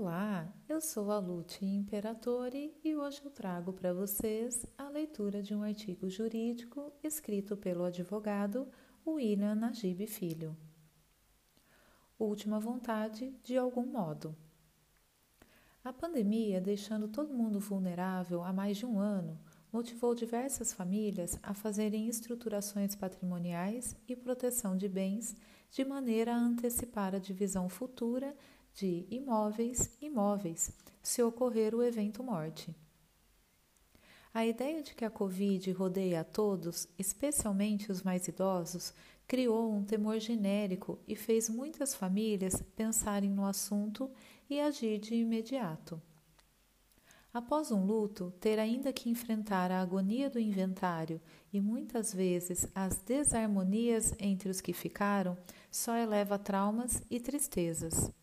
Olá, eu sou a Lute Imperatore e hoje eu trago para vocês a leitura de um artigo jurídico escrito pelo advogado William Najib Filho. Última vontade, de algum modo. A pandemia, deixando todo mundo vulnerável há mais de um ano, motivou diversas famílias a fazerem estruturações patrimoniais e proteção de bens de maneira a antecipar a divisão futura de imóveis imóveis, se ocorrer o evento morte. A ideia de que a Covid rodeia a todos, especialmente os mais idosos, criou um temor genérico e fez muitas famílias pensarem no assunto e agir de imediato. Após um luto, ter ainda que enfrentar a agonia do inventário e muitas vezes as desarmonias entre os que ficaram só eleva traumas e tristezas.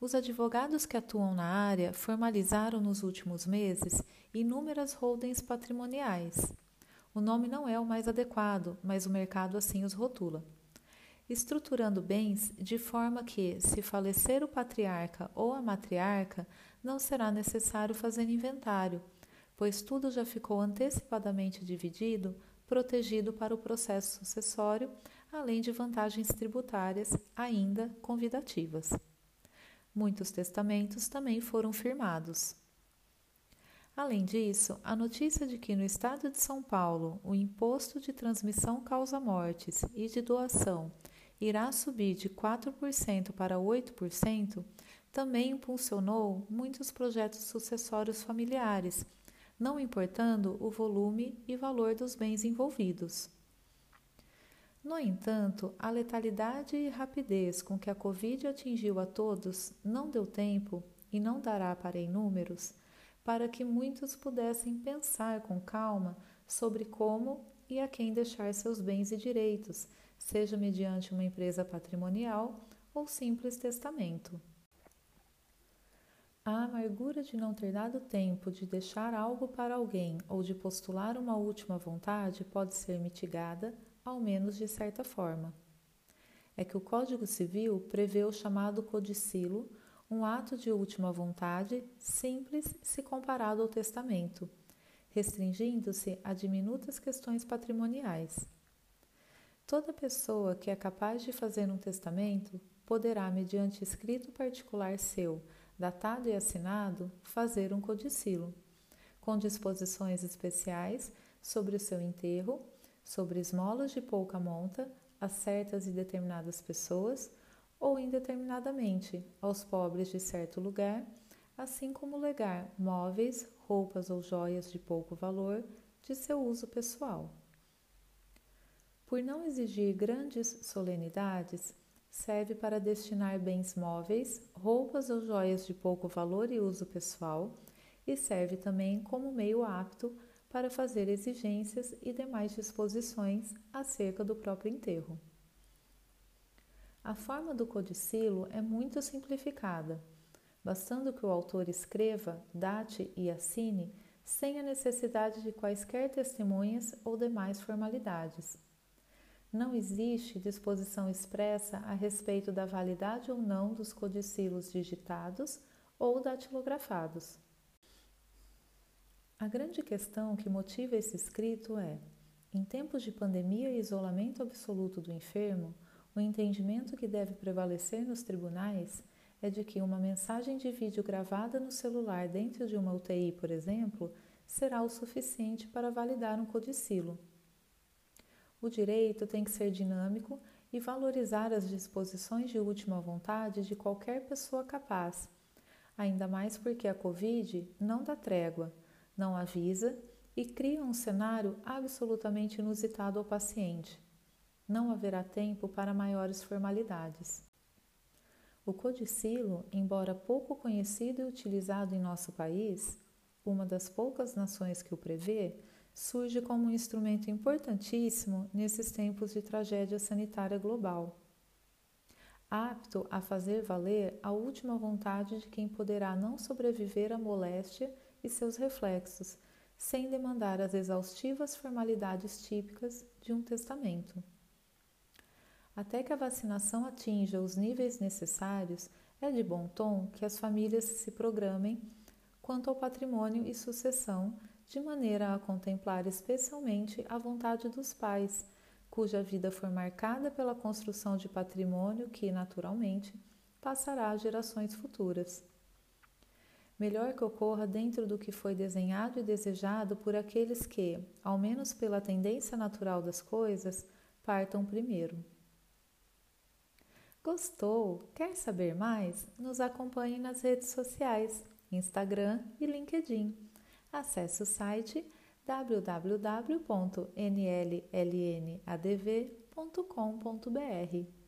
Os advogados que atuam na área formalizaram nos últimos meses inúmeras holdings patrimoniais. O nome não é o mais adequado, mas o mercado assim os rotula. Estruturando bens de forma que, se falecer o patriarca ou a matriarca, não será necessário fazer inventário, pois tudo já ficou antecipadamente dividido, protegido para o processo sucessório, além de vantagens tributárias ainda convidativas. Muitos testamentos também foram firmados. Além disso, a notícia de que no estado de São Paulo o imposto de transmissão causa mortes e de doação irá subir de 4% para 8%, também impulsionou muitos projetos sucessórios familiares, não importando o volume e valor dos bens envolvidos. No entanto, a letalidade e rapidez com que a Covid atingiu a todos não deu tempo, e não dará para em números, para que muitos pudessem pensar com calma sobre como e a quem deixar seus bens e direitos, seja mediante uma empresa patrimonial ou simples testamento. A amargura de não ter dado tempo de deixar algo para alguém ou de postular uma última vontade pode ser mitigada ao menos de certa forma. É que o Código Civil prevê o chamado codicilo, um ato de última vontade simples se comparado ao testamento, restringindo-se a diminutas questões patrimoniais. Toda pessoa que é capaz de fazer um testamento poderá, mediante escrito particular seu, datado e assinado, fazer um codicilo, com disposições especiais sobre o seu enterro sobre esmolas de pouca monta a certas e determinadas pessoas ou indeterminadamente aos pobres de certo lugar, assim como legar móveis, roupas ou joias de pouco valor de seu uso pessoal. Por não exigir grandes solenidades, serve para destinar bens móveis, roupas ou joias de pouco valor e uso pessoal, e serve também como meio apto para fazer exigências e demais disposições acerca do próprio enterro. A forma do codicilo é muito simplificada, bastando que o autor escreva, date e assine sem a necessidade de quaisquer testemunhas ou demais formalidades. Não existe disposição expressa a respeito da validade ou não dos codicilos digitados ou datilografados. A grande questão que motiva esse escrito é: em tempos de pandemia e isolamento absoluto do enfermo, o entendimento que deve prevalecer nos tribunais é de que uma mensagem de vídeo gravada no celular dentro de uma UTI, por exemplo, será o suficiente para validar um codicilo. O direito tem que ser dinâmico e valorizar as disposições de última vontade de qualquer pessoa capaz, ainda mais porque a Covid não dá trégua não avisa e cria um cenário absolutamente inusitado ao paciente. Não haverá tempo para maiores formalidades. O codicilo, embora pouco conhecido e utilizado em nosso país, uma das poucas nações que o prevê, surge como um instrumento importantíssimo nesses tempos de tragédia sanitária global. Apto a fazer valer a última vontade de quem poderá não sobreviver à moléstia e seus reflexos, sem demandar as exaustivas formalidades típicas de um testamento. Até que a vacinação atinja os níveis necessários, é de bom tom que as famílias se programem quanto ao patrimônio e sucessão, de maneira a contemplar especialmente a vontade dos pais, cuja vida for marcada pela construção de patrimônio que, naturalmente, passará a gerações futuras. Melhor que ocorra dentro do que foi desenhado e desejado por aqueles que, ao menos pela tendência natural das coisas, partam primeiro. Gostou? Quer saber mais? Nos acompanhe nas redes sociais, Instagram e LinkedIn. Acesse o site www.nllnadv.com.br.